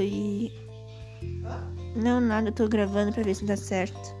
foi. Não, nada, tô gravando pra ver se dá certo.